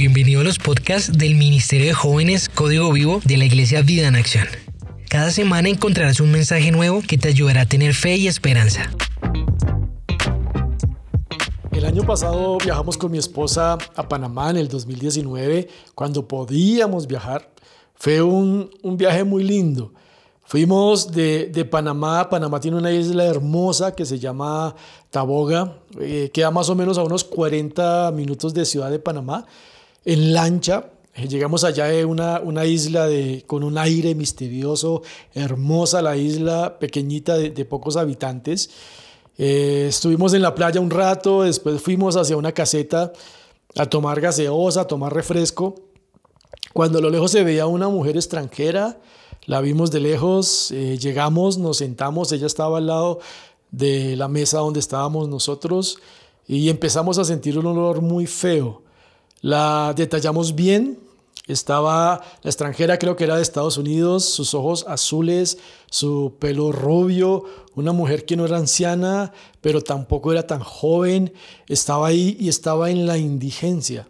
Bienvenido a los podcasts del Ministerio de Jóvenes Código Vivo de la Iglesia Vida en Acción. Cada semana encontrarás un mensaje nuevo que te ayudará a tener fe y esperanza. El año pasado viajamos con mi esposa a Panamá en el 2019, cuando podíamos viajar. Fue un, un viaje muy lindo. Fuimos de, de, Panamá, Panamá tiene una isla hermosa que se llama Taboga, eh, queda más o menos a unos 40 minutos de Ciudad de Panamá, en lancha. Eh, llegamos allá a una, una isla de, con un aire misterioso, hermosa la isla, pequeñita de, de pocos habitantes. Eh, estuvimos en la playa un rato, después fuimos hacia una caseta a tomar gaseosa, a tomar refresco. Cuando a lo lejos se veía una mujer extranjera, la vimos de lejos, eh, llegamos, nos sentamos, ella estaba al lado de la mesa donde estábamos nosotros y empezamos a sentir un olor muy feo. La detallamos bien, estaba la extranjera, creo que era de Estados Unidos, sus ojos azules, su pelo rubio, una mujer que no era anciana, pero tampoco era tan joven, estaba ahí y estaba en la indigencia.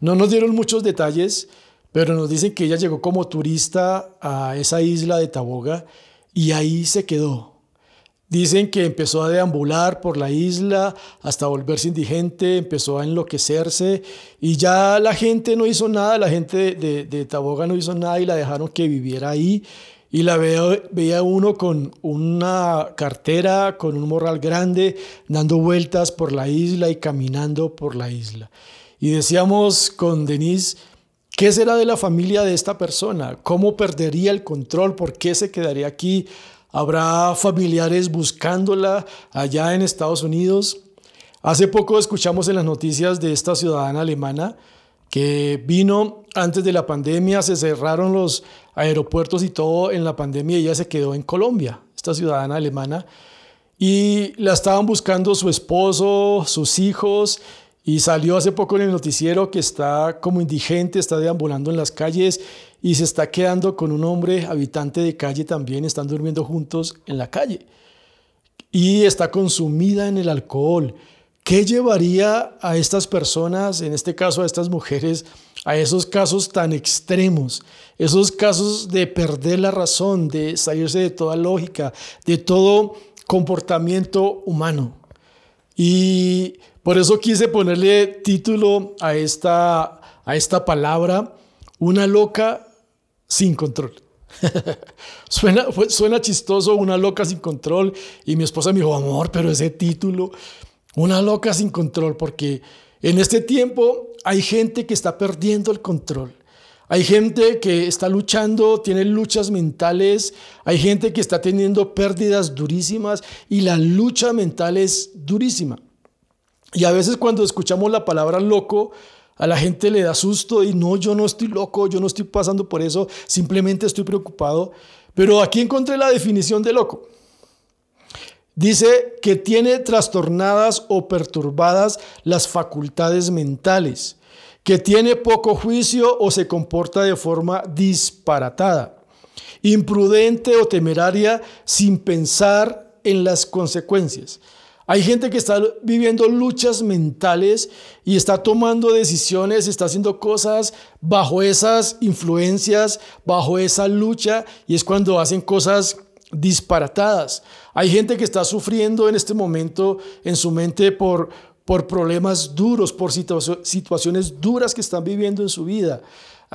No nos dieron muchos detalles, pero nos dicen que ella llegó como turista a esa isla de Taboga y ahí se quedó. Dicen que empezó a deambular por la isla hasta volverse indigente, empezó a enloquecerse y ya la gente no hizo nada, la gente de, de, Taboga no hizo nada y la dejaron que viviera ahí. Y la veía, veía uno con una cartera, con un morral grande, dando vueltas por la isla y caminando por la isla. Y decíamos con Denise, ¿Qué será de la familia de esta persona? ¿Cómo perdería el control? ¿Por qué se quedaría aquí? ¿Habrá familiares buscándola allá en Estados Unidos? Hace poco escuchamos en las noticias de esta ciudadana alemana que vino antes de la pandemia, se cerraron los aeropuertos y todo en la pandemia y ella se quedó en Colombia, esta ciudadana alemana, y la estaban buscando su esposo, sus hijos, y salió hace poco en el noticiero que está como indigente, está deambulando en las calles y se está quedando con un hombre habitante de calle también, están durmiendo juntos en la calle. Y está consumida en el alcohol. ¿Qué llevaría a estas personas, en este caso a estas mujeres, a esos casos tan extremos? Esos casos de perder la razón, de salirse de toda lógica, de todo comportamiento humano. Y por eso quise ponerle título a esta, a esta palabra, una loca sin control. suena, suena chistoso, una loca sin control. Y mi esposa me dijo, amor, pero ese título, una loca sin control, porque en este tiempo hay gente que está perdiendo el control. Hay gente que está luchando, tiene luchas mentales, hay gente que está teniendo pérdidas durísimas y la lucha mental es durísima. Y a veces cuando escuchamos la palabra loco, a la gente le da susto y no, yo no estoy loco, yo no estoy pasando por eso, simplemente estoy preocupado. Pero aquí encontré la definición de loco. Dice que tiene trastornadas o perturbadas las facultades mentales, que tiene poco juicio o se comporta de forma disparatada, imprudente o temeraria sin pensar en las consecuencias. Hay gente que está viviendo luchas mentales y está tomando decisiones, está haciendo cosas bajo esas influencias, bajo esa lucha, y es cuando hacen cosas disparatadas. Hay gente que está sufriendo en este momento en su mente por, por problemas duros, por situaciones duras que están viviendo en su vida.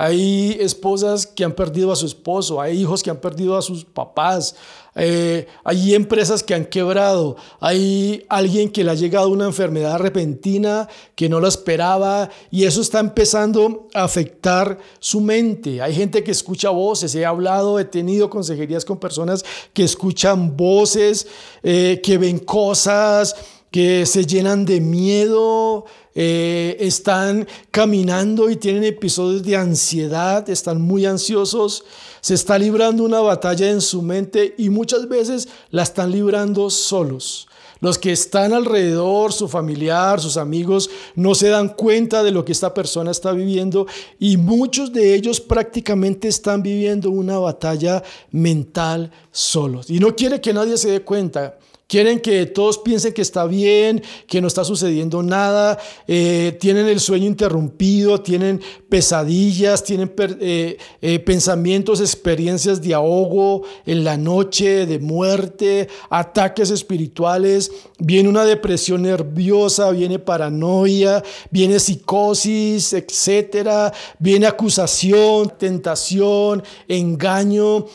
Hay esposas que han perdido a su esposo, hay hijos que han perdido a sus papás, eh, hay empresas que han quebrado, hay alguien que le ha llegado una enfermedad repentina que no la esperaba y eso está empezando a afectar su mente. Hay gente que escucha voces, he hablado, he tenido consejerías con personas que escuchan voces, eh, que ven cosas, que se llenan de miedo, eh, están caminando y tienen episodios de ansiedad, están muy ansiosos, se está librando una batalla en su mente y muchas veces la están librando solos. Los que están alrededor, su familiar, sus amigos, no se dan cuenta de lo que esta persona está viviendo y muchos de ellos prácticamente están viviendo una batalla mental solos. Y no quiere que nadie se dé cuenta Quieren que todos piensen que está bien, que no está sucediendo nada, eh, tienen el sueño interrumpido, tienen pesadillas, tienen eh, eh, pensamientos, experiencias de ahogo en la noche, de muerte, ataques espirituales, viene una depresión nerviosa, viene paranoia, viene psicosis, etcétera, viene acusación, tentación, engaño.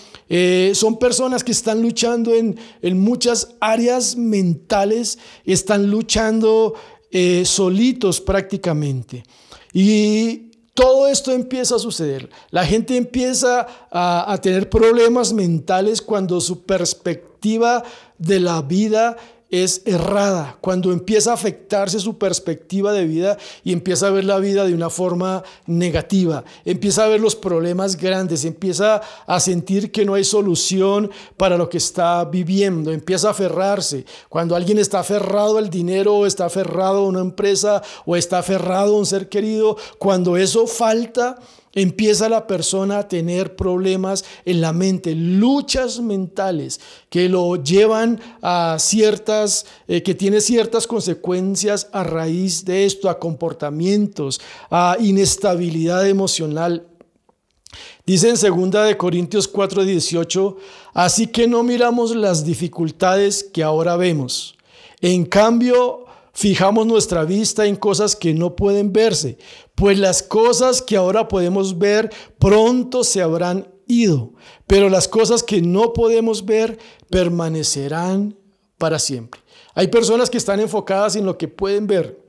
Son personas que están luchando en, muchas áreas mentales, están luchando eh, solitos prácticamente. Y todo esto empieza a suceder. La gente empieza a, a, tener problemas mentales cuando su perspectiva de la vida es errada, cuando empieza a afectarse su perspectiva de vida y empieza a ver la vida de una forma negativa, empieza a ver los problemas grandes, empieza a sentir que no hay solución para lo que está viviendo, empieza a aferrarse. Cuando alguien está aferrado al dinero o está aferrado a una empresa o está aferrado a un ser querido, cuando eso falta, Empieza la persona a tener problemas en la mente, luchas mentales que lo llevan a ciertas, eh, que tiene ciertas consecuencias a raíz de esto, a comportamientos, a inestabilidad emocional. Dice en 2 de Corintios 4:18, así que no miramos las dificultades que ahora vemos. En cambio, fijamos nuestra vista en cosas que no pueden verse, pues las cosas que ahora podemos ver pronto se habrán ido, pero las cosas que no podemos ver permanecerán para siempre. Hay personas que están enfocadas en lo que pueden ver.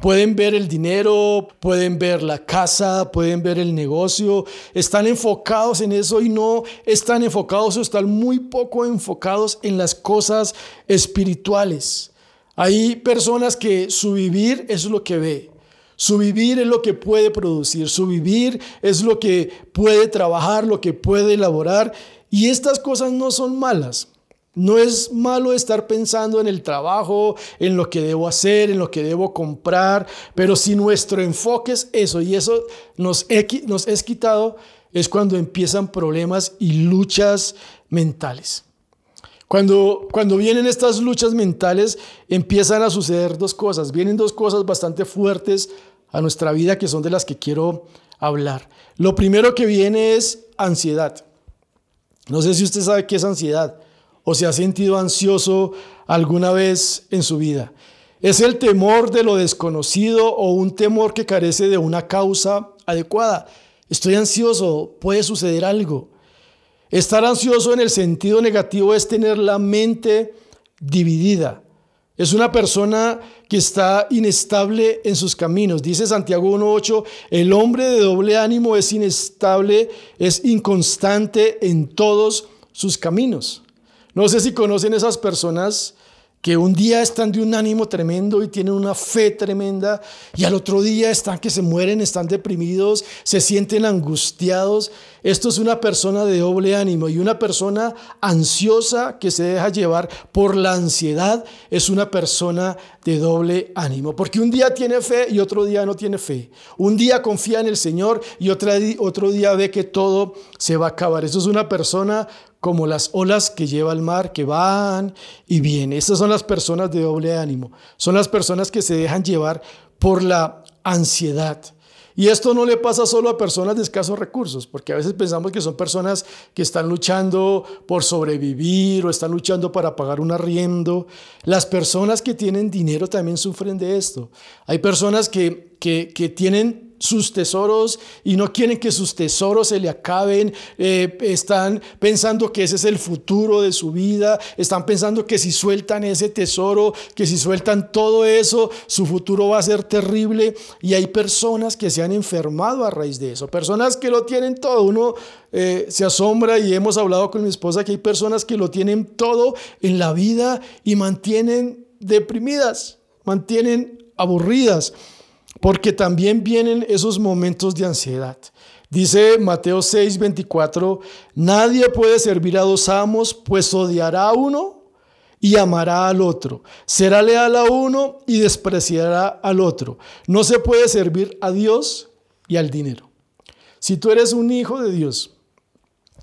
Pueden ver el dinero, pueden ver la casa, pueden ver el negocio, están enfocados en eso y no están enfocados o están muy poco enfocados en las cosas espirituales. Hay personas que su vivir es lo que ve. Su vivir es lo que puede producir, su vivir es lo que puede trabajar, lo que puede elaborar. Y estas cosas no son malas. No es malo estar pensando en el trabajo, en lo que debo hacer, en lo que debo comprar, pero si nuestro enfoque es eso y eso nos, nos es quitado, es cuando empiezan problemas y luchas mentales. Cuando, cuando vienen estas luchas mentales, empiezan a suceder dos cosas. Vienen dos cosas bastante fuertes a nuestra vida que son de las que quiero hablar. Lo primero que viene es ansiedad. No sé si usted sabe qué es ansiedad o se ha sentido ansioso alguna vez en su vida. Es el temor de lo desconocido o un temor que carece de una causa adecuada. Estoy ansioso, puede suceder algo. Estar ansioso en el sentido negativo es tener la mente dividida. Es una persona que está inestable en sus caminos. Dice Santiago 1.8, el hombre de doble ánimo es inestable, es inconstante en todos sus caminos. No sé si conocen esas personas que un día están de un ánimo tremendo y tienen una fe tremenda y al otro día están que se mueren, están deprimidos, se sienten angustiados. Esto es una persona de doble ánimo y una persona ansiosa que se deja llevar por la ansiedad es una persona de doble ánimo, porque un día tiene fe y otro día no tiene fe. Un día confía en el Señor y otro, día ve que todo se va a acabar. Eso es una persona como las olas que lleva el mar, que van y vienen. Estas son las personas de doble ánimo. Son las personas que se dejan llevar por la ansiedad. Y esto no le pasa solo a personas de escasos recursos, porque a veces pensamos que son personas que están luchando por sobrevivir o están luchando para pagar un arriendo. Las personas que tienen dinero también sufren de esto. Hay personas que, que, que tienen sus tesoros y no quieren que sus tesoros se le acaben, eh, están pensando que ese es el futuro de su vida, están pensando que si sueltan ese tesoro, que si sueltan todo eso, su futuro va a ser terrible. Y hay personas que se han enfermado a raíz de eso, personas que lo tienen todo, uno eh, se asombra y hemos hablado con mi esposa que hay personas que lo tienen todo en la vida y mantienen deprimidas, mantienen aburridas porque también vienen esos momentos de ansiedad. Dice Mateo 6, 24, nadie puede servir a dos amos, pues odiará a uno y amará al otro. Será leal a uno y despreciará al otro. No se puede servir a Dios y al dinero. Si tú eres un hijo de Dios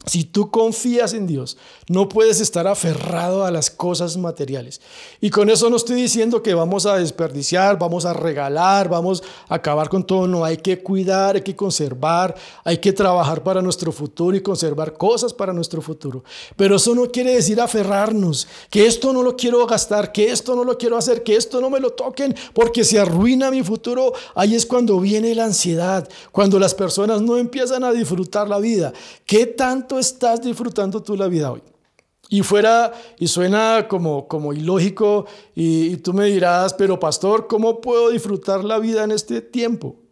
Si tú confías en Dios, no puedes estar aferrado a las cosas materiales. Y con eso no estoy diciendo que vamos a desperdiciar, vamos a regalar, vamos a acabar con todo. No, hay que cuidar, hay que conservar, hay que trabajar para nuestro futuro y conservar cosas para nuestro futuro. Pero eso no quiere decir aferrarnos, que esto no lo quiero gastar, que esto no lo quiero hacer, que esto no me lo toquen, porque se arruina mi futuro. Ahí es cuando viene la ansiedad, cuando las personas no empiezan a disfrutar la vida. ¿Qué tanto estás disfrutando tú la vida hoy? Y fuera, y suena como, como ilógico, y, y tú me dirás, pero pastor, ¿cómo puedo disfrutar la vida en este tiempo?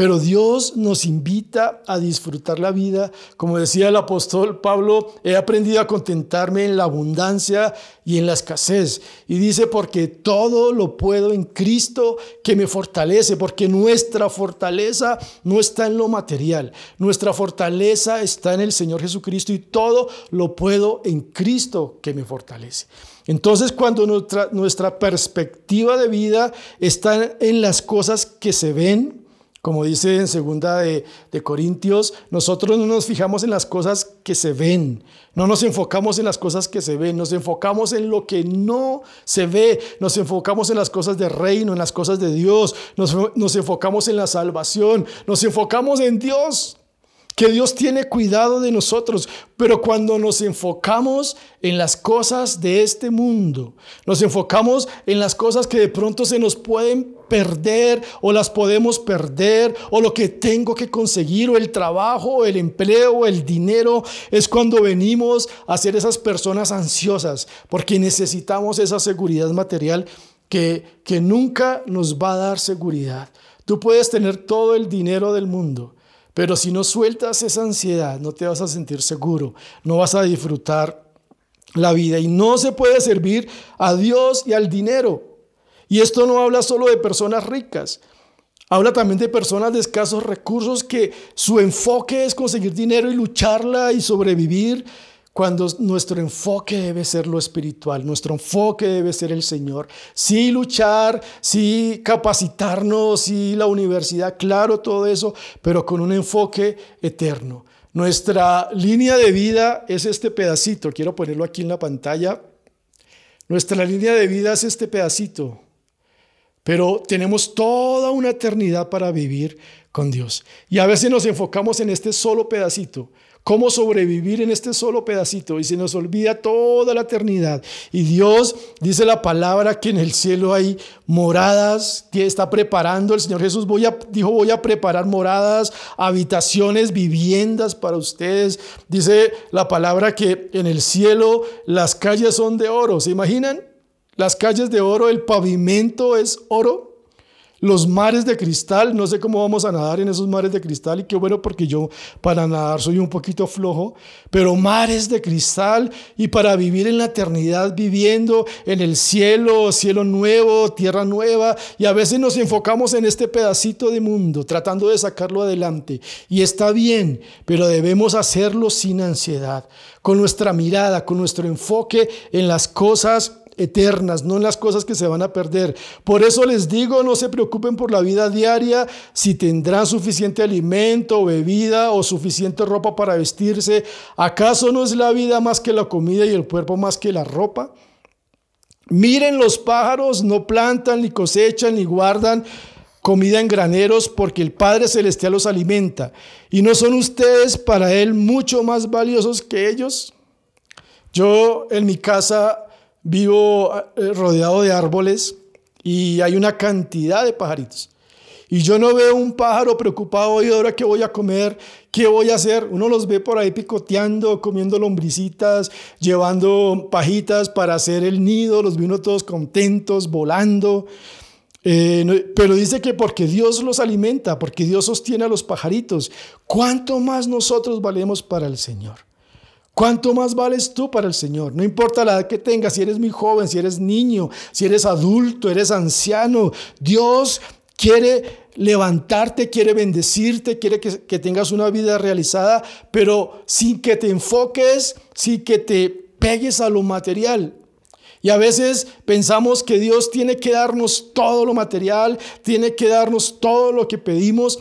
Pero Dios nos invita a disfrutar la vida. Como decía el apóstol Pablo, he aprendido a contentarme en la abundancia y en la escasez. Y dice, porque todo lo puedo en Cristo que me fortalece, porque nuestra fortaleza no está en lo material, nuestra fortaleza está en el Señor Jesucristo y todo lo puedo en Cristo que me fortalece. Entonces, cuando nuestra, nuestra perspectiva de vida está en las cosas que se ven, como dice en segunda de, Corintios, nosotros no nos fijamos en las cosas que se ven, no nos enfocamos en las cosas que se ven, nos enfocamos en lo que no se ve, nos enfocamos en las cosas de reino, en las cosas de Dios, nos, nos enfocamos en la salvación, nos enfocamos en Dios que Dios tiene cuidado de nosotros, pero cuando nos enfocamos en las cosas de este mundo, nos enfocamos en las cosas que de pronto se nos pueden perder o las podemos perder o lo que tengo que conseguir o el trabajo o el empleo o el dinero, es cuando venimos a ser esas personas ansiosas porque necesitamos esa seguridad material que, que nunca nos va a dar seguridad. Tú puedes tener todo el dinero del mundo, pero si no sueltas esa ansiedad, no te vas a sentir seguro, no vas a disfrutar la vida y no se puede servir a Dios y al dinero. Y esto no habla solo de personas ricas, habla también de personas de escasos recursos que su enfoque es conseguir dinero y lucharla y sobrevivir cuando nuestro enfoque debe ser lo espiritual, nuestro enfoque debe ser el Señor. Sí luchar, sí capacitarnos, sí la universidad, claro, todo eso, pero con un enfoque eterno. Nuestra línea de vida es este pedacito, quiero ponerlo aquí en la pantalla. Nuestra línea de vida es este pedacito, pero tenemos toda una eternidad para vivir con Dios. Y a veces nos enfocamos en este solo pedacito cómo sobrevivir en este solo pedacito y se nos olvida toda la eternidad. Y Dios dice la palabra que en el cielo hay moradas que está preparando. El Señor Jesús voy a, dijo, voy a preparar moradas, habitaciones, viviendas para ustedes. Dice la palabra que en el cielo las calles son de oro. ¿Se imaginan? Las calles de oro, el pavimento es oro los mares de cristal, no sé cómo vamos a nadar en esos mares de cristal y qué bueno porque yo para nadar soy un poquito flojo, pero mares de cristal y para vivir en la eternidad viviendo en el cielo, cielo nuevo, tierra nueva. Y a veces nos enfocamos en este pedacito de mundo tratando de sacarlo adelante. Y está bien, pero debemos hacerlo sin ansiedad, con nuestra mirada, con nuestro enfoque en las cosas eternas, no en las cosas que se van a perder. Por eso les digo, no se preocupen por la vida diaria, si tendrán suficiente alimento bebida o suficiente ropa para vestirse. ¿Acaso no es la vida más que la comida y el cuerpo más que la ropa? Miren los pájaros, no plantan, ni cosechan, ni guardan comida en graneros, porque el Padre Celestial los alimenta. ¿Y no son ustedes para Él mucho más valiosos que ellos? Yo en mi casa vivo eh, rodeado de árboles y hay una cantidad de pajaritos. Y yo no veo un pájaro preocupado, y ahora qué voy a comer, qué voy a hacer. Uno los ve por ahí picoteando, comiendo lombricitas, llevando pajitas para hacer el nido, los ve uno todos contentos, volando. Eh, pero dice que porque Dios los alimenta, porque Dios sostiene a los pajaritos, ¿cuánto más nosotros valemos para el Señor? ¿Cuánto más vales tú para el Señor? No importa la edad que tengas, si eres muy joven, si eres niño, si eres adulto, eres anciano, Dios quiere levantarte, quiere bendecirte, quiere que, que, tengas una vida realizada, pero sin que te enfoques, sin que te pegues a lo material. Y a veces pensamos que Dios tiene que darnos todo lo material, tiene que darnos todo lo que pedimos,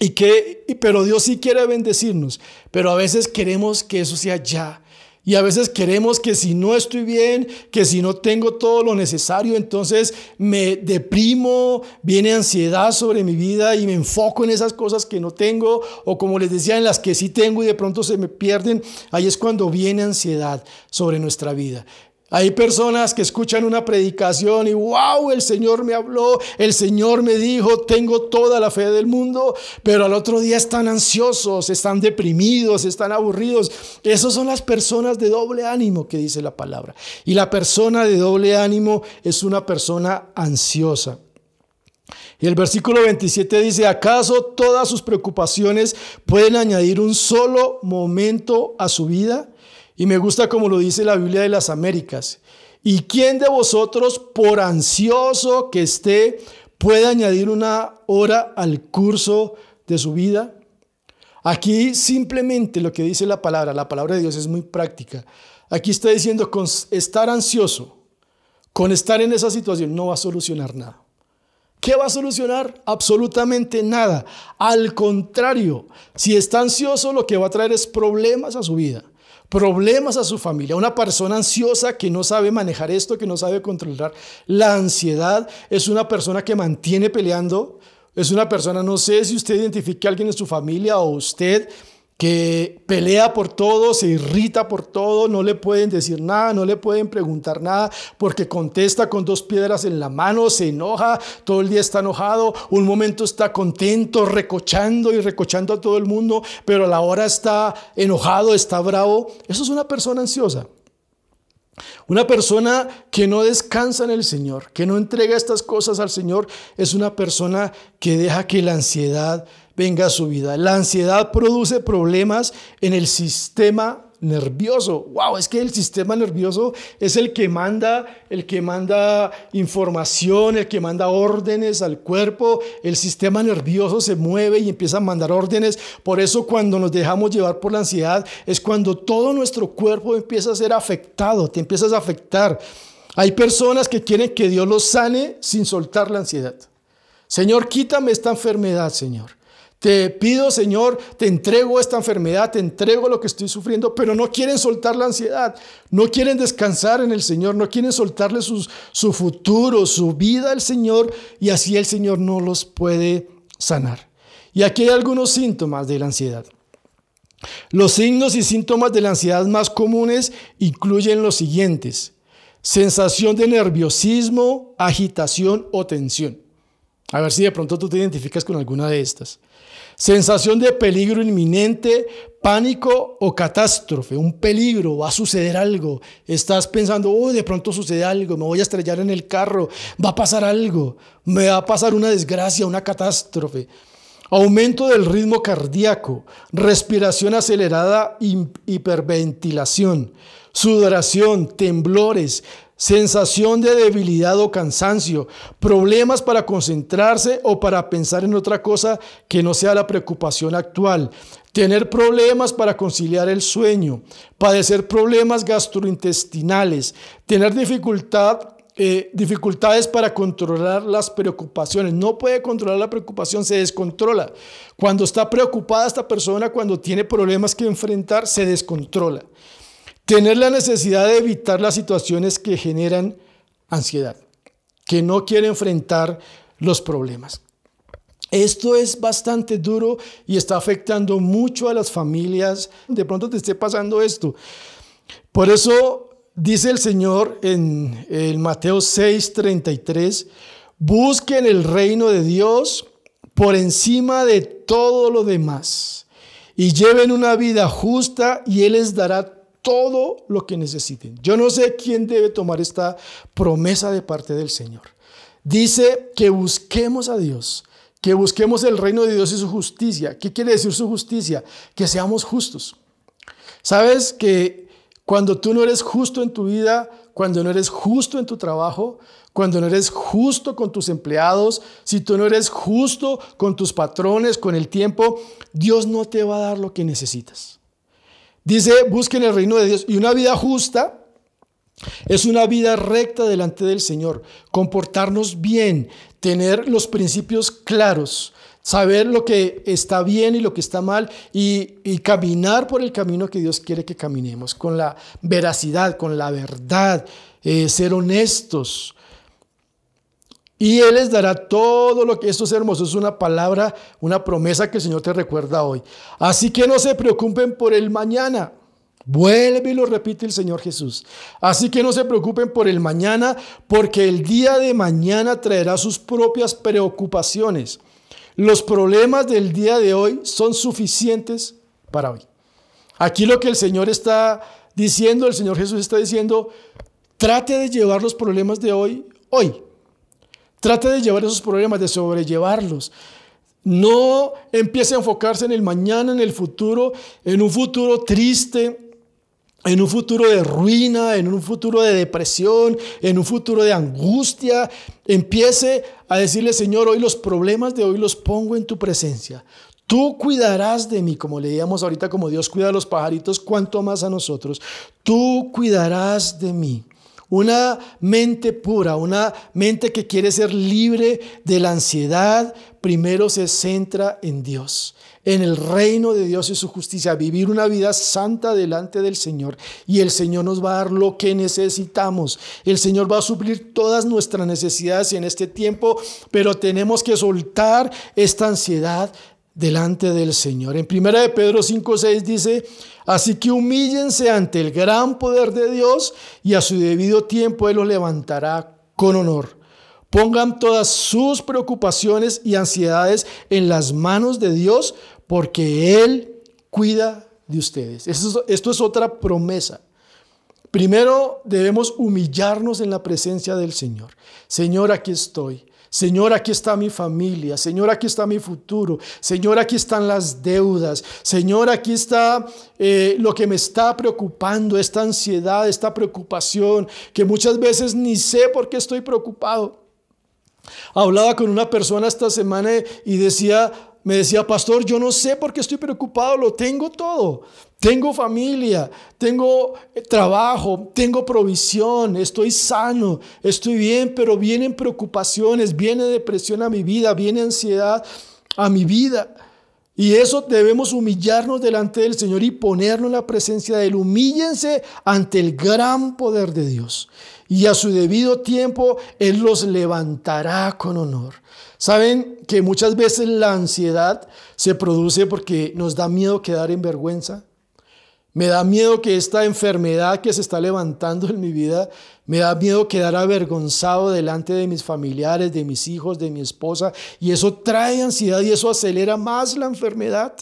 Y que, pero Dios sí quiere bendecirnos, pero a veces queremos que eso sea ya. Y a veces queremos que si no estoy bien, que si no tengo todo lo necesario, entonces me deprimo, viene ansiedad sobre mi vida y me enfoco en esas cosas que no tengo o como les decía, en las que sí tengo y de pronto se me pierden. Ahí es cuando viene ansiedad sobre nuestra vida. Hay personas que escuchan una predicación y wow, el Señor me habló, el Señor me dijo, tengo toda la fe del mundo, pero al otro día están ansiosos, están deprimidos, están aburridos. Esas son las personas de doble ánimo que dice la palabra. Y la persona de doble ánimo es una persona ansiosa. Y el versículo 27 dice, ¿acaso todas sus preocupaciones pueden añadir un solo momento a su vida? Y me gusta como lo dice la Biblia de las Américas. ¿Y quién de vosotros, por ansioso que esté, puede añadir una hora al curso de su vida? Aquí simplemente lo que dice la palabra, la palabra de Dios es muy práctica. Aquí está diciendo, con estar ansioso, con estar en esa situación, no va a solucionar nada. ¿Qué va a solucionar? Absolutamente nada. Al contrario, si está ansioso, lo que va a traer es problemas a su vida problemas a su familia. Una persona ansiosa que no sabe manejar esto, que no sabe controlar la ansiedad, es una persona que mantiene peleando. Es una persona, no sé si usted identifique a alguien en su familia o usted que pelea por todo, se irrita por todo, no le pueden decir nada, no le pueden preguntar nada, porque contesta con dos piedras en la mano, se enoja, todo el día está enojado, un momento está contento, recochando y recochando a todo el mundo, pero a la hora está enojado, está bravo. Eso es una persona ansiosa. Una persona que no descansa en el Señor, que no entrega estas cosas al Señor, es una persona que deja que la ansiedad venga a su vida. La ansiedad produce problemas en el sistema nervioso. Wow, es que el sistema nervioso es el que manda, el que manda información, el que manda órdenes al cuerpo. El sistema nervioso se mueve y empieza a mandar órdenes. Por eso cuando nos dejamos llevar por la ansiedad es cuando todo nuestro cuerpo empieza a ser afectado, te empiezas a afectar. Hay personas que quieren que Dios los sane sin soltar la ansiedad. Señor, quítame esta enfermedad, Señor. Te pido, Señor, te entrego esta enfermedad, te entrego lo que estoy sufriendo, pero no quieren soltar la ansiedad, no quieren descansar en el Señor, no quieren soltarle su futuro, su vida al Señor, y así el Señor no los puede sanar. Y aquí hay algunos síntomas de la ansiedad. Los signos y síntomas de la ansiedad más comunes incluyen los siguientes. Sensación de nerviosismo, agitación o tensión. A ver si de pronto tú te identificas con alguna de estas. Sensación de peligro inminente, pánico o catástrofe, un peligro, va a suceder algo. Estás pensando, oh, de pronto sucede algo, me voy a estrellar en el carro, va a pasar algo, me va a pasar una desgracia, una catástrofe. Aumento del ritmo cardíaco, respiración acelerada, hiperventilación, sudoración, temblores, sensación de debilidad o cansancio, problemas para concentrarse o para pensar en otra cosa que no sea la preocupación actual, tener problemas para conciliar el sueño, padecer problemas gastrointestinales, tener dificultad eh, dificultades para controlar las preocupaciones. No puede controlar la preocupación, se descontrola. Cuando está preocupada esta persona, cuando tiene problemas que enfrentar, se descontrola. Tener la necesidad de evitar las situaciones que generan ansiedad, que no quiere enfrentar los problemas. Esto es bastante duro y está afectando mucho a las familias. De pronto te esté pasando esto. Por eso dice el Señor en el Mateo 6:33, busquen el reino de Dios por encima de todo lo demás y lleven una vida justa y Él les dará todo lo que necesiten. Yo no sé quién debe tomar esta promesa de parte del Señor. Dice que busquemos a Dios, que busquemos el reino de Dios y su justicia. ¿Qué quiere decir su justicia? Que seamos justos. Sabes que cuando tú no eres justo en tu vida, cuando no eres justo en tu trabajo, cuando no eres justo con tus empleados, si tú no eres justo con tus patrones, con el tiempo, Dios no te va a dar lo que necesitas. Dice, busquen el reino de Dios. Y una vida justa es una vida recta delante del Señor. Comportarnos bien, tener los principios claros, saber lo que está bien y lo que está mal y, caminar por el camino que Dios quiere que caminemos, con la veracidad, con la verdad, eh, ser honestos. Y Él les dará todo lo que esto es hermoso, es una palabra, una promesa que el Señor te recuerda hoy. Así que no se preocupen por el mañana. Vuelve y lo repite el Señor Jesús. Así que no se preocupen por el mañana, porque el día de mañana traerá sus propias preocupaciones. Los problemas del día de hoy son suficientes para hoy. Aquí lo que el Señor está diciendo, el Señor Jesús está diciendo, trate de llevar los problemas de hoy, hoy. Trate de llevar esos problemas, de sobrellevarlos. No empiece a enfocarse en el mañana, en el futuro, en un futuro triste, en un futuro de ruina, en un futuro de depresión, en un futuro de angustia, empiece a decirle, Señor, hoy los problemas de hoy los pongo en tu presencia. Tú cuidarás de mí, como leíamos ahorita, como Dios cuida a los pajaritos, cuanto más a nosotros. Tú cuidarás de mí. Una mente pura, una mente que quiere ser libre de la ansiedad, primero se centra en Dios, en el reino de Dios y su justicia, vivir una vida santa delante del Señor. Y el Señor nos va a dar lo que necesitamos. El Señor va a suplir todas nuestras necesidades en este tiempo, pero tenemos que soltar esta ansiedad delante del Señor. En 1 de Pedro 5:6 dice, así que humíllense ante el gran poder de Dios y a su debido tiempo Él los levantará con honor. Pongan todas sus preocupaciones y ansiedades en las manos de Dios porque Él cuida de ustedes. Esto, esto es otra promesa. Primero debemos humillarnos en la presencia del Señor. Señor, aquí estoy. Señor, aquí está mi familia. Señor, aquí está mi futuro. Señor, aquí están las deudas. Señor, aquí está eh, lo que me está preocupando, esta ansiedad, esta preocupación, que muchas veces ni sé por qué estoy preocupado. Hablaba con una persona esta semana y decía, me decía, pastor, yo no sé por qué estoy preocupado, lo tengo todo. Tengo familia, tengo eh, trabajo, tengo provisión, estoy sano, estoy bien, pero vienen preocupaciones, viene depresión a mi vida, viene ansiedad a mi vida. Y eso debemos humillarnos delante del Señor y ponernos en la presencia de Él. Humíllense ante el gran poder de Dios. Y a su debido tiempo Él los levantará con honor. Saben que muchas veces la ansiedad se produce porque nos da miedo quedar en vergüenza. Me da miedo que esta enfermedad que se está levantando en mi vida, me da miedo quedar avergonzado delante de mis familiares, de mis hijos, de mi esposa. Y eso trae ansiedad y eso acelera más la enfermedad.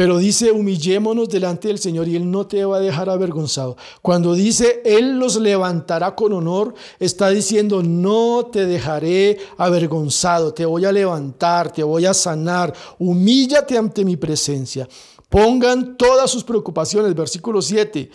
Pero dice, humillémonos delante del Señor y Él no te va a dejar avergonzado. Cuando dice, Él los levantará con honor, está diciendo, no te dejaré avergonzado, te voy a levantar, te voy a sanar, humíllate ante mi presencia. Pongan todas sus preocupaciones, versículo 7.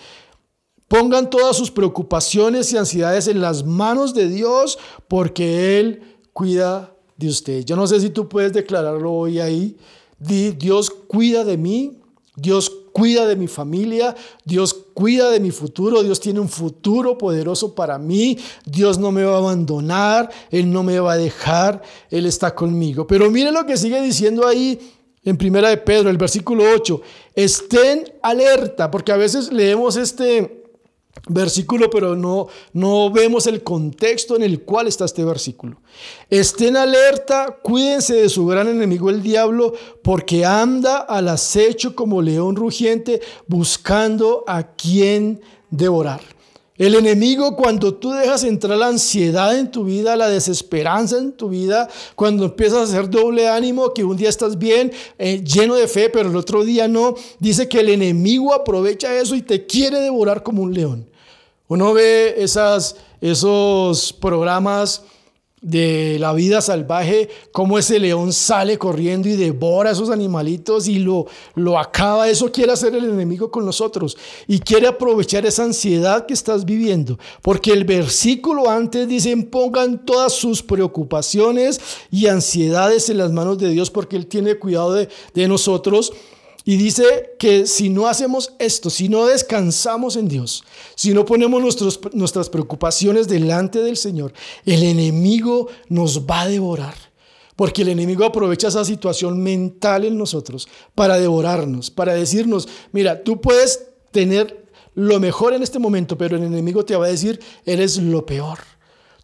Pongan todas sus preocupaciones y ansiedades en las manos de Dios porque Él cuida de usted. Yo no sé si tú puedes declararlo hoy ahí. Dios cuida de mí, Dios cuida de mi familia, Dios cuida de mi futuro, Dios tiene un futuro poderoso para mí, Dios no me va a abandonar, Él no me va a dejar, Él está conmigo. Pero mire lo que sigue diciendo ahí en Primera de Pedro, el versículo 8, estén alerta, porque a veces leemos este versículo, pero no, no vemos el contexto en el cual está este versículo. Estén alerta, cuídense de su gran enemigo el diablo, porque anda al acecho como león rugiente, buscando a quien devorar. El enemigo, cuando tú dejas entrar la ansiedad en tu vida, la desesperanza en tu vida, cuando empiezas a hacer doble ánimo, que un día estás bien, eh, lleno de fe, pero el otro día no, dice que el enemigo aprovecha eso y te quiere devorar como un león. Uno ve esas, esos programas de la vida salvaje, cómo ese león sale corriendo y devora a esos animalitos y lo, lo acaba. Eso quiere hacer el enemigo con nosotros y quiere aprovechar esa ansiedad que estás viviendo. Porque el versículo antes dice, pongan todas sus preocupaciones y ansiedades en las manos de Dios porque Él tiene cuidado de, de nosotros. Y dice que si no hacemos esto, si no descansamos en Dios, si no ponemos nuestras preocupaciones delante del Señor, el enemigo nos va a devorar. Porque el enemigo aprovecha esa situación mental en nosotros para devorarnos, para decirnos, mira, tú puedes tener lo mejor en este momento, pero el enemigo te va a decir, eres lo peor.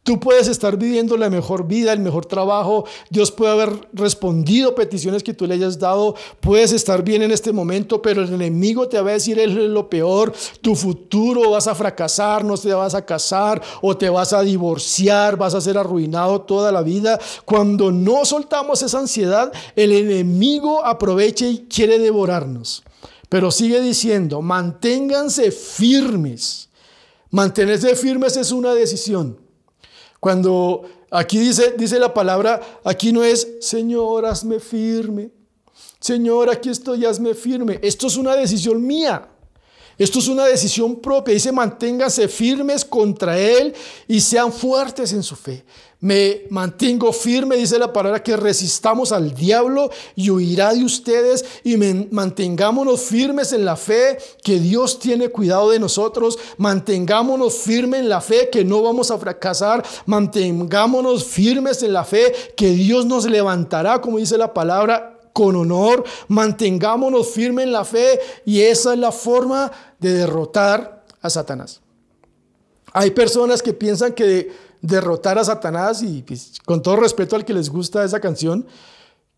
Tú puedes estar viviendo la mejor vida, el mejor trabajo. Dios puede haber respondido peticiones que tú le hayas dado. Puedes estar bien en este momento, pero el enemigo te va a decir es lo peor. Tu futuro vas a fracasar, no te vas a casar o te vas a divorciar, vas a ser arruinado toda la vida. Cuando no soltamos esa ansiedad, el enemigo aprovecha y quiere devorarnos. Pero sigue diciendo, manténganse firmes. Mantenerse firmes es una decisión. Cuando aquí dice, dice la palabra, aquí no es, Señor, hazme firme. Señor, aquí estoy, hazme firme. Esto es una decisión mía. Esto es una decisión propia. Dice, manténganse firmes contra Él y sean fuertes en su fe. Me mantengo firme, dice la palabra, que resistamos al diablo y huirá de ustedes y mantengámonos firmes en la fe que Dios tiene cuidado de nosotros, mantengámonos firmes en la fe que no vamos a fracasar, mantengámonos firmes en la fe que Dios nos levantará, como dice la palabra, con honor, mantengámonos firmes en la fe y esa es la forma de derrotar a Satanás. Hay personas que piensan que derrotar a Satanás y pues, con todo respeto al que les gusta esa canción,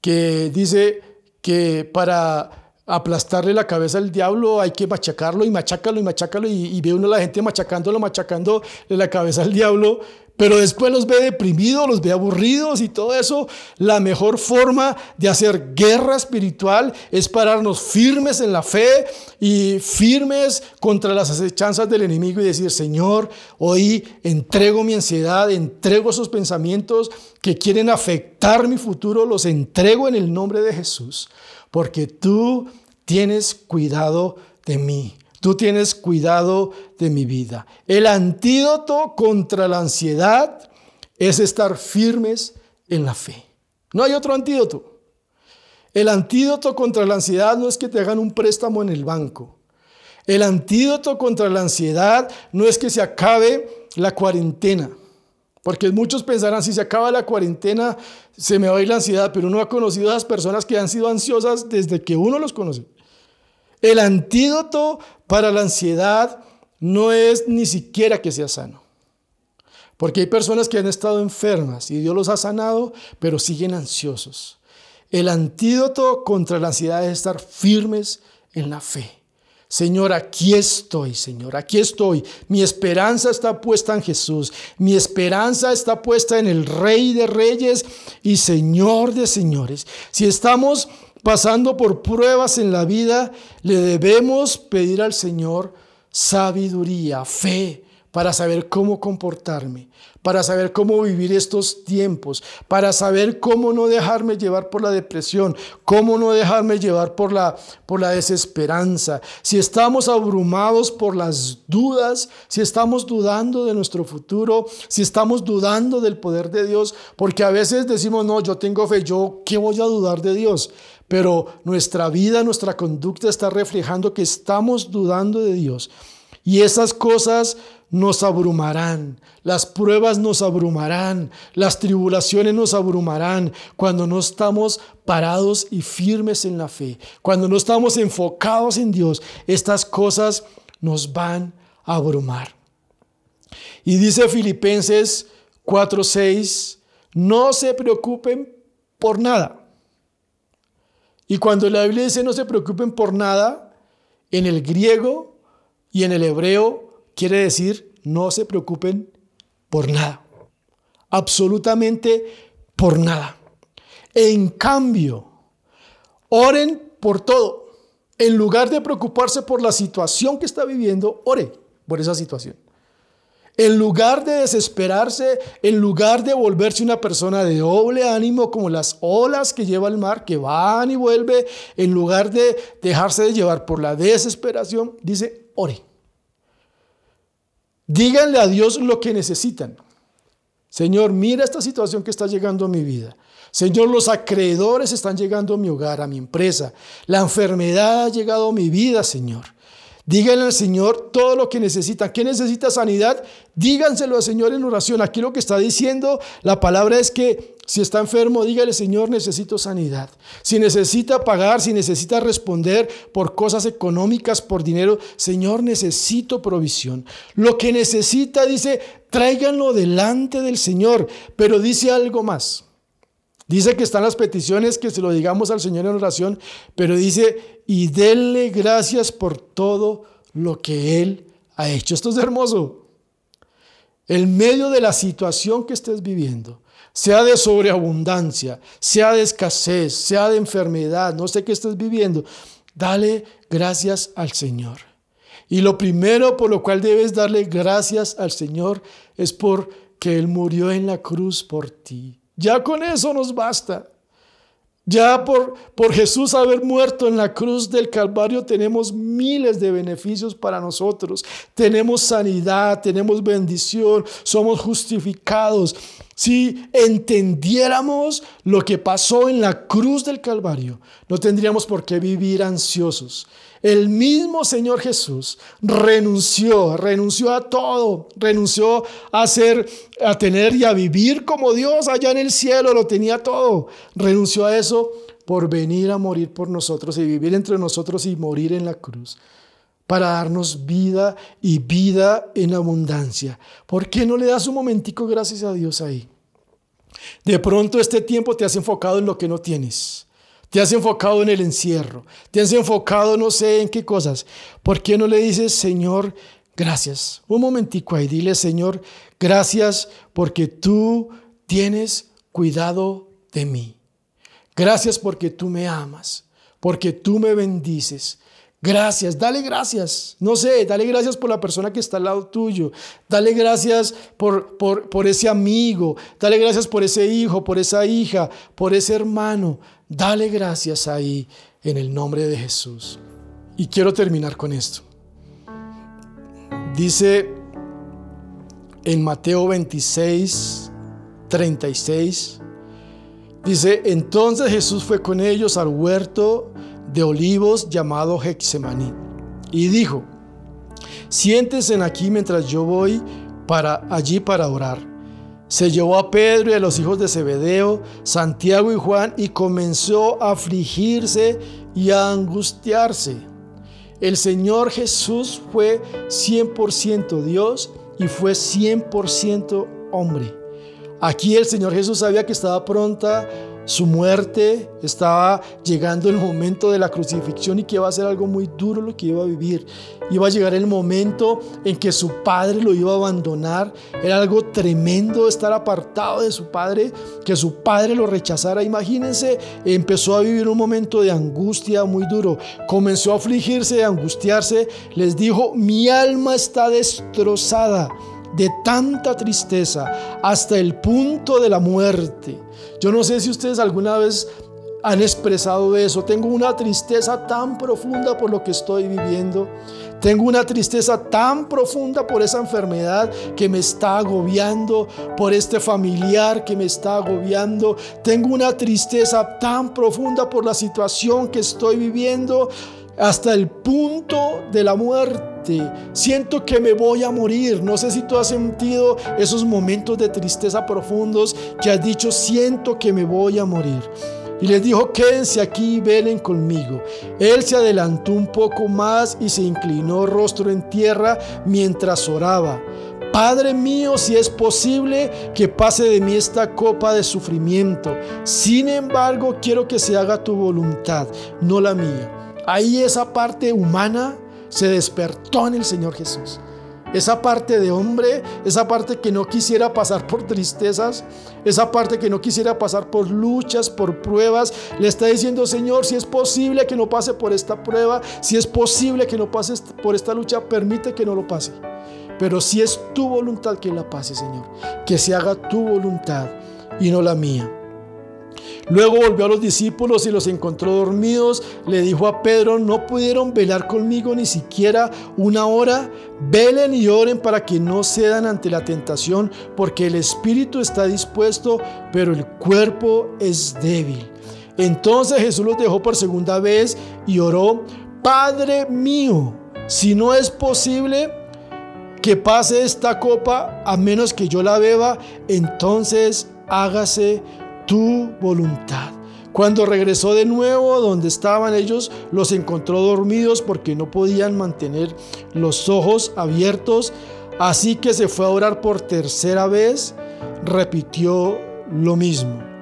que dice que para aplastarle la cabeza al diablo hay que machacarlo y machácalo y machácalo y, y ve uno a la gente machacándolo, machacándole la cabeza al diablo pero después los ve deprimidos, los ve aburridos y todo eso. La mejor forma de hacer guerra espiritual es pararnos firmes en la fe y firmes contra las acechanzas del enemigo y decir, Señor, hoy entrego mi ansiedad, entrego esos pensamientos que quieren afectar mi futuro, los entrego en el nombre de Jesús, porque tú tienes cuidado de mí. Tú tienes cuidado de mi vida. El antídoto contra la ansiedad es estar firmes en la fe. No hay otro antídoto. El antídoto contra la ansiedad no es que te hagan un préstamo en el banco. El antídoto contra la ansiedad no es que se acabe la cuarentena. Porque muchos pensarán, si se acaba la cuarentena, se me va a ir la ansiedad, pero uno ha conocido a las personas que han sido ansiosas desde que uno los conoce. El antídoto para la ansiedad no es ni siquiera que sea sano. Porque hay personas que han estado enfermas y Dios los ha sanado, pero siguen ansiosos. El antídoto contra la ansiedad es estar firmes en la fe. Señor, aquí estoy, Señor, aquí estoy. Mi esperanza está puesta en Jesús. Mi esperanza está puesta en el Rey de Reyes y Señor de Señores. Si estamos pasando por pruebas en la vida, le debemos pedir al Señor sabiduría, fe, para saber cómo comportarme, para saber cómo vivir estos tiempos, para saber cómo no dejarme llevar por la depresión, cómo no dejarme llevar por la, por la desesperanza. Si estamos abrumados por las dudas, si estamos dudando de nuestro futuro, si estamos dudando del poder de Dios, porque a veces decimos, no, yo tengo fe, yo, ¿qué voy a dudar de Dios? Pero nuestra vida, nuestra conducta está reflejando que estamos dudando de Dios. Y esas cosas nos abrumarán, las pruebas nos abrumarán, las tribulaciones nos abrumarán cuando no estamos parados y firmes en la fe, cuando no estamos enfocados en Dios, estas cosas nos van a abrumar. Y dice Filipenses 4:6, no se preocupen por nada y cuando la Biblia dice no se preocupen por nada, en el griego y en el hebreo quiere decir no se preocupen por nada. Absolutamente por nada. En cambio, oren por todo. En lugar de preocuparse por la situación que está viviendo, ore por esa situación. En lugar de desesperarse, en lugar de volverse una persona de doble ánimo como las olas que lleva el mar, que van y vuelve, en lugar de dejarse de llevar por la desesperación, dice, ore. Díganle a Dios lo que necesitan. Señor, mira esta situación que está llegando a mi vida. Señor, los acreedores están llegando a mi hogar, a mi empresa. La enfermedad ha llegado a mi vida, Señor. Díganle al Señor todo lo que necesitan. ¿Qué necesita sanidad? Díganselo al Señor en oración. Aquí lo que está diciendo la palabra es que si está enfermo, dígale, Señor, necesito sanidad. Si necesita pagar, si necesita responder por cosas económicas, por dinero, Señor, necesito provisión. Lo que necesita, dice, tráiganlo delante del Señor. Pero dice algo más. Dice que están las peticiones que se lo digamos al Señor en oración, pero dice, y denle gracias por todo lo que Él ha hecho. Esto es hermoso. En medio de la situación que estés viviendo, sea de sobreabundancia, sea de escasez, sea de enfermedad, no sé qué estés viviendo, dale gracias al Señor. Y lo primero por lo cual debes darle gracias al Señor es por que Él murió en la cruz por ti. Ya con eso nos basta. Ya por, por Jesús haber muerto en la cruz del Calvario tenemos miles de beneficios para nosotros. Tenemos sanidad, tenemos bendición, somos justificados. Si entendiéramos lo que pasó en la cruz del Calvario, no tendríamos por qué vivir ansiosos. El mismo Señor Jesús renunció, renunció a todo, renunció a ser, a tener y a vivir como Dios allá en el cielo, lo tenía todo. Renunció a eso por venir a morir por nosotros y vivir entre nosotros y morir en la cruz para darnos vida y vida en abundancia. ¿Por qué no le das un momentico gracias a Dios ahí? De pronto este tiempo te has enfocado en lo que no tienes. Te has enfocado en el encierro. Te has enfocado no sé en qué cosas. ¿Por qué no le dices, Señor, gracias? Un momentico ahí, dile, Señor, gracias porque tú tienes cuidado de mí. Gracias porque tú me amas, porque tú me bendices. Gracias, dale gracias. No sé, dale gracias por la persona que está al lado tuyo. Dale gracias por, por, por, ese amigo. Dale gracias por ese hijo, por esa hija, por ese hermano. Dale gracias ahí en el nombre de Jesús. Y quiero terminar con esto. Dice en Mateo 26, 36, dice, entonces Jesús fue con ellos al huerto de olivos llamado Hexemaní y dijo, siéntense aquí mientras yo voy para allí para orar. Se llevó a Pedro y a los hijos de Zebedeo, Santiago y Juan, y comenzó a afligirse y a angustiarse. El Señor Jesús fue 100% Dios y fue 100% hombre. Aquí el Señor Jesús sabía que estaba pronta su muerte, estaba llegando el momento de la crucifixión y que iba a ser algo muy duro lo que iba a vivir. Iba a llegar el momento en que su padre lo iba a abandonar. Era algo tremendo estar apartado de su padre, que su padre lo rechazara. Imagínense, empezó a vivir un momento de angustia muy duro. Comenzó a afligirse, a angustiarse. Les dijo, mi alma está destrozada de tanta tristeza hasta el punto de la muerte. Yo no sé si ustedes alguna vez han expresado eso. Tengo una tristeza tan profunda por lo que estoy viviendo. Tengo una tristeza tan profunda por esa enfermedad que me está agobiando, por este familiar que me está agobiando. Tengo una tristeza tan profunda por la situación que estoy viviendo hasta el punto de la muerte. Siento que me voy a morir. No sé si tú has sentido esos momentos de tristeza profundos que has dicho, siento que me voy a morir. Y les dijo, quédense aquí y velen conmigo. Él se adelantó un poco más y se inclinó rostro en tierra mientras oraba. Padre mío, si es posible que pase de mí esta copa de sufrimiento. Sin embargo, quiero que se haga tu voluntad, no la mía. Ahí esa parte humana se despertó en el Señor Jesús. Esa parte de hombre, esa parte que no quisiera pasar por tristezas, esa parte que no quisiera pasar por luchas, por pruebas, le está diciendo, Señor, si es posible que no pase por esta prueba, si es posible que no pase por esta lucha, permite que no lo pase. Pero si es tu voluntad que la pase, Señor, que se haga tu voluntad y no la mía. Luego volvió a los discípulos y los encontró dormidos. Le dijo a Pedro, no pudieron velar conmigo ni siquiera una hora. Velen y oren para que no cedan ante la tentación, porque el espíritu está dispuesto, pero el cuerpo es débil. Entonces Jesús los dejó por segunda vez y oró, Padre mío, si no es posible que pase esta copa a menos que yo la beba, entonces hágase tu voluntad. Cuando regresó de nuevo donde estaban ellos, los encontró dormidos porque no podían mantener los ojos abiertos. Así que se fue a orar por tercera vez, repitió lo mismo.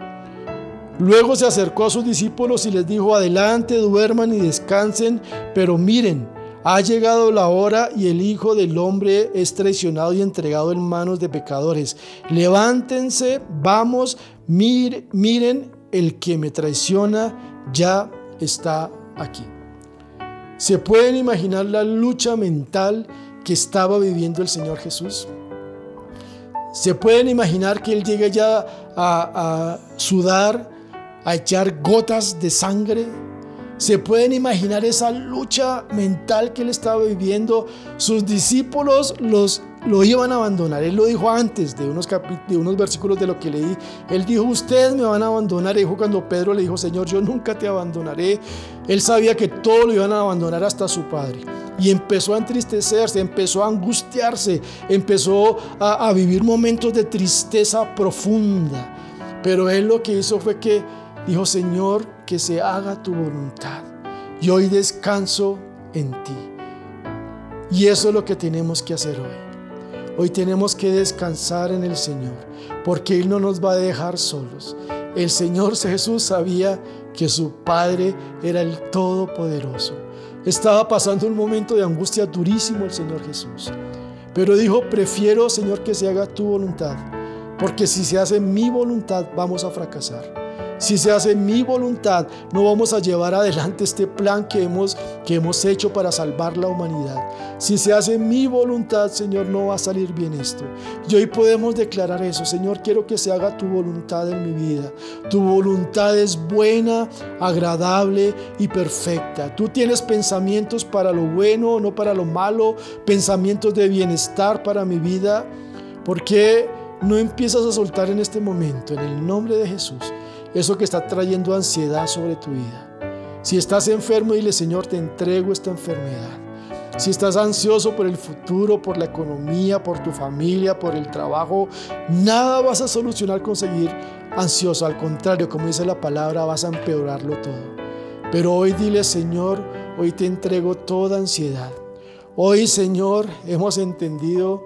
Luego se acercó a sus discípulos y les dijo, adelante, duerman y descansen, pero miren, ha llegado la hora y el Hijo del Hombre es traicionado y entregado en manos de pecadores. Levántense, vamos, miren, el que me traiciona ya está aquí. ¿Se pueden imaginar la lucha mental que estaba viviendo el Señor Jesús? ¿Se pueden imaginar que Él llegue ya a, a sudar, a echar gotas de sangre? ¿Se pueden imaginar esa lucha mental que él estaba viviendo? Sus discípulos los, lo iban a abandonar. Él lo dijo antes de unos, de unos versículos de lo que leí. Él dijo, ustedes me van a abandonar. Dijo cuando Pedro le dijo, Señor, yo nunca te abandonaré. Él sabía que todo lo iban a abandonar hasta su padre. Y empezó a entristecerse, empezó a angustiarse, empezó a, a vivir momentos de tristeza profunda. Pero él lo que hizo fue que dijo, Señor, que se haga tu voluntad. Y hoy descanso en ti. Y eso es lo que tenemos que hacer hoy. Hoy tenemos que descansar en el Señor, porque Él no nos va a dejar solos. El Señor Jesús sabía que su Padre era el Todopoderoso. Estaba pasando un momento de angustia durísimo el Señor Jesús. Pero dijo, prefiero, Señor, que se haga tu voluntad, porque si se hace mi voluntad vamos a fracasar. Si se hace mi voluntad, no vamos a llevar adelante este plan que hemos, que hemos hecho para salvar la humanidad. Si se hace mi voluntad, Señor, no va a salir bien esto. Y hoy podemos declarar eso. Señor, quiero que se haga tu voluntad en mi vida. Tu voluntad es buena, agradable y perfecta. Tú tienes pensamientos para lo bueno, no para lo malo, pensamientos de bienestar para mi vida. ¿Por qué no empiezas a soltar en este momento, en el nombre de Jesús? Eso que está trayendo ansiedad sobre tu vida. Si estás enfermo, dile, Señor, te entrego esta enfermedad. Si estás ansioso por el futuro, por la economía, por tu familia, por el trabajo, nada vas a solucionar con seguir ansioso. Al contrario, como dice la palabra, vas a empeorarlo todo. Pero hoy dile, Señor, hoy te entrego toda ansiedad. Hoy, Señor, hemos entendido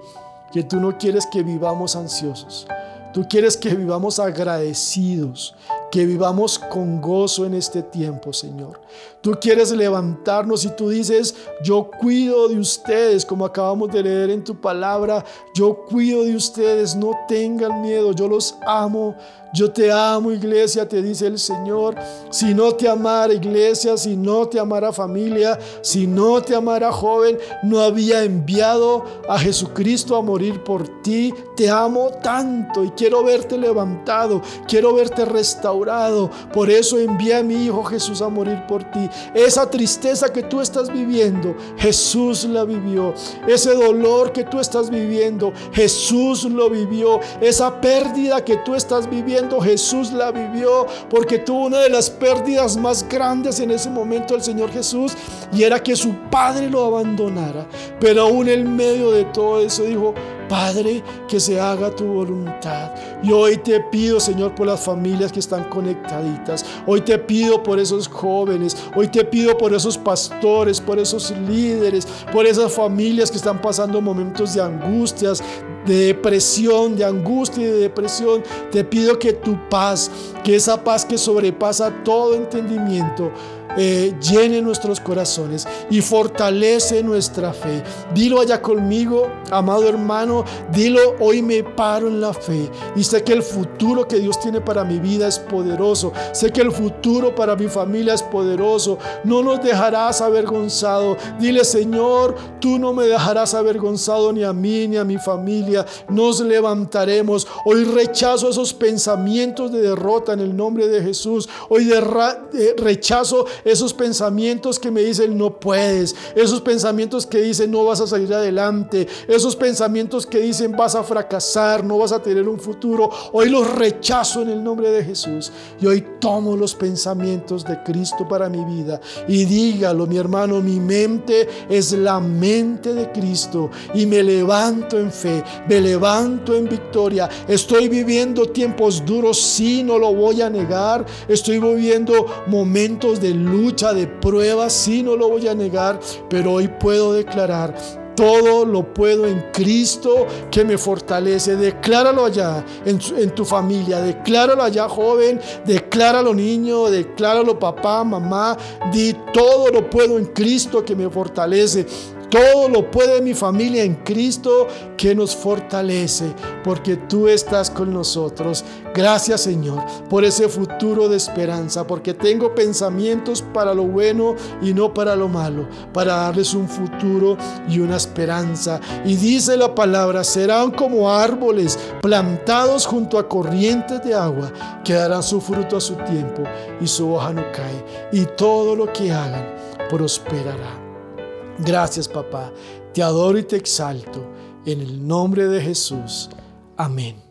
que tú no quieres que vivamos ansiosos. Tú quieres que vivamos agradecidos, que vivamos con gozo en este tiempo, Señor. Tú quieres levantarnos y tú dices, yo cuido de ustedes, como acabamos de leer en tu palabra, yo cuido de ustedes, no tengan miedo, yo los amo, yo te amo, iglesia, te dice el Señor. Si no te amara, iglesia, si no te amara familia, si no te amara joven, no había enviado a Jesucristo a morir por ti. Te amo tanto y quiero verte levantado, quiero verte restaurado. Por eso envía a mi Hijo Jesús a morir por ti. Esa tristeza que tú estás viviendo, Jesús la vivió. Ese dolor que tú estás viviendo, Jesús lo vivió. Esa pérdida que tú estás viviendo, Jesús la vivió porque tuvo una de las pérdidas más grandes en ese momento el Señor Jesús y era que su padre lo abandonara. Pero aún en medio de todo eso dijo, Padre, que se haga tu voluntad. Y hoy te pido, Señor, por las familias que están conectaditas. Hoy te pido por esos jóvenes. Hoy te pido por esos pastores, por esos líderes, por esas familias que están pasando momentos de angustias, de depresión, de angustia y de depresión. Te pido que tu paz, que esa paz que sobrepasa todo entendimiento, eh, llene nuestros corazones y fortalece nuestra fe. Dilo allá conmigo, amado hermano, dilo, hoy me paro en la fe y sé que el futuro que Dios tiene para mi vida es poderoso. Sé que el futuro para mi familia es poderoso. No nos dejarás avergonzado. Dile, Señor, tú no me dejarás avergonzado ni a mí ni a mi familia. Nos levantaremos. Hoy rechazo esos pensamientos de derrota en el nombre de Jesús. Hoy de rechazo esos pensamientos que me dicen no puedes, esos pensamientos que dicen no vas a salir adelante, esos pensamientos que dicen vas a fracasar, no vas a tener un futuro. Hoy los rechazo en el nombre de Jesús y hoy tomo los pensamientos de Cristo para mi vida y dígalo mi hermano, mi mente es la mente de Cristo y me levanto en fe, me levanto en victoria. Estoy viviendo tiempos duros, sí, no lo voy a negar. Estoy viviendo momentos de lucha, de pruebas, sí, no lo voy a negar, pero hoy puedo declarar todo lo puedo en Cristo que me fortalece. Decláralo allá en, en, tu familia. Decláralo allá joven. Decláralo niño. Decláralo papá, mamá. Di todo lo puedo en Cristo que me fortalece. Todo lo puede mi familia en Cristo que nos fortalece, porque tú estás con nosotros. Gracias Señor por ese futuro de esperanza, porque tengo pensamientos para lo bueno y no para lo malo, para darles un futuro y una esperanza. Y dice la palabra, serán como árboles plantados junto a corrientes de agua, que darán su fruto a su tiempo y su hoja no cae, y todo lo que hagan prosperará. Gracias papá, te adoro y te exalto en el nombre de Jesús. Amén.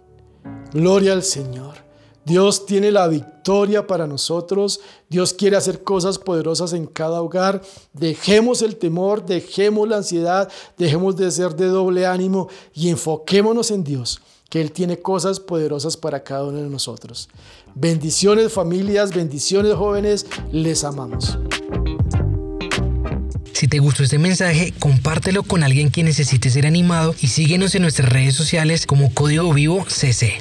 Gloria al Señor. Dios tiene la victoria para nosotros. Dios quiere hacer cosas poderosas en cada hogar. Dejemos el temor, dejemos la ansiedad, dejemos de ser de doble ánimo y enfoquémonos en Dios, que Él tiene cosas poderosas para cada uno de nosotros. Bendiciones familias, bendiciones jóvenes, les amamos. Si te gustó este mensaje, compártelo con alguien que necesite ser animado y síguenos en nuestras redes sociales como Código Vivo CC.